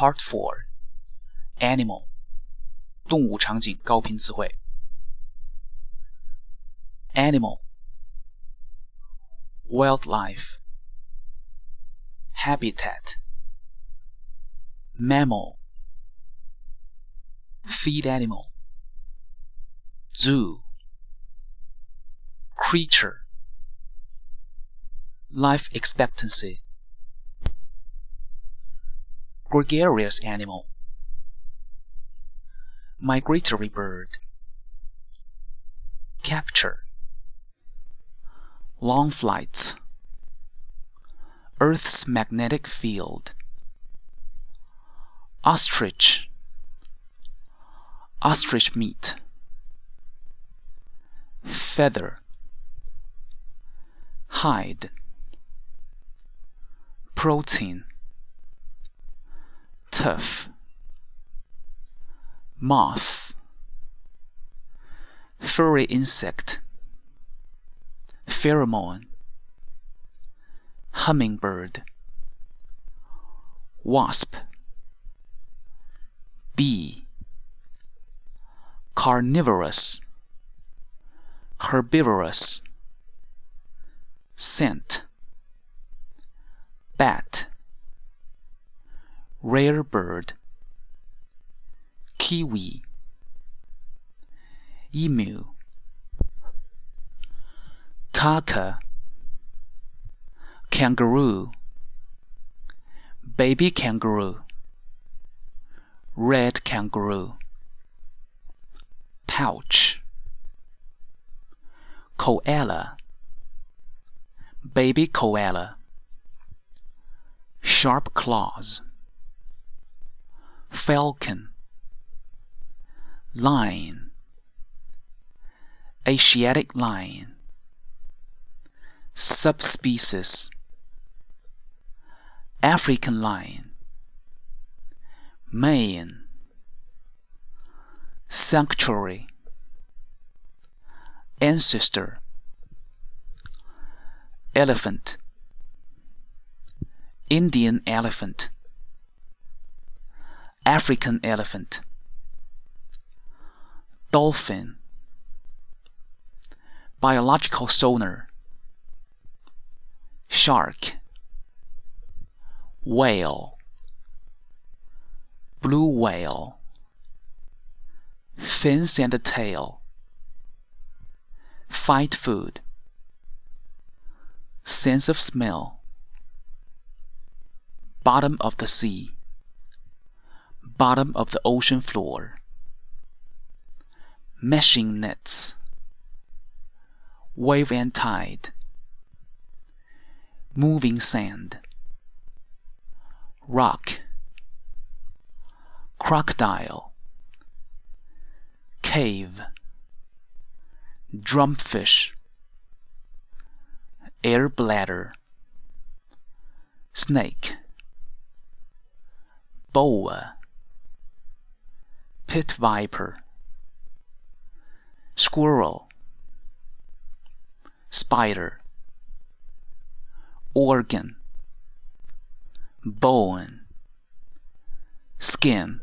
Part Four Animal 动物场景高频词汇 Animal Wildlife Habitat Mammal Feed animal Zoo Creature Life expectancy Gregarious animal. Migratory bird. Capture. Long flights. Earth's magnetic field. Ostrich. Ostrich meat. Feather. Hide. Protein Tough Moth. Furry insect. Pheromone. Hummingbird. Wasp. Bee. Carnivorous. Herbivorous. Scent. Bat Rare bird. Kiwi. Emu. Kaka. Kangaroo. Baby kangaroo. Red kangaroo. Pouch. Koala. Baby koala. Sharp claws Falcon. Lion. Asiatic lion. Subspecies. African lion. Mayan. Sanctuary. Ancestor. Elephant. Indian elephant African elephant. Dolphin. Biological sonar. Shark. Whale. Blue whale. Fins and tail. Fight food. Sense of smell. Bottom of the sea Bottom of the ocean floor. Meshing nets. Wave and tide. Moving sand. Rock. Crocodile. Cave. Drumfish. Air bladder. Snake. Boa Pit viper Squirrel Spider Organ Bone Skin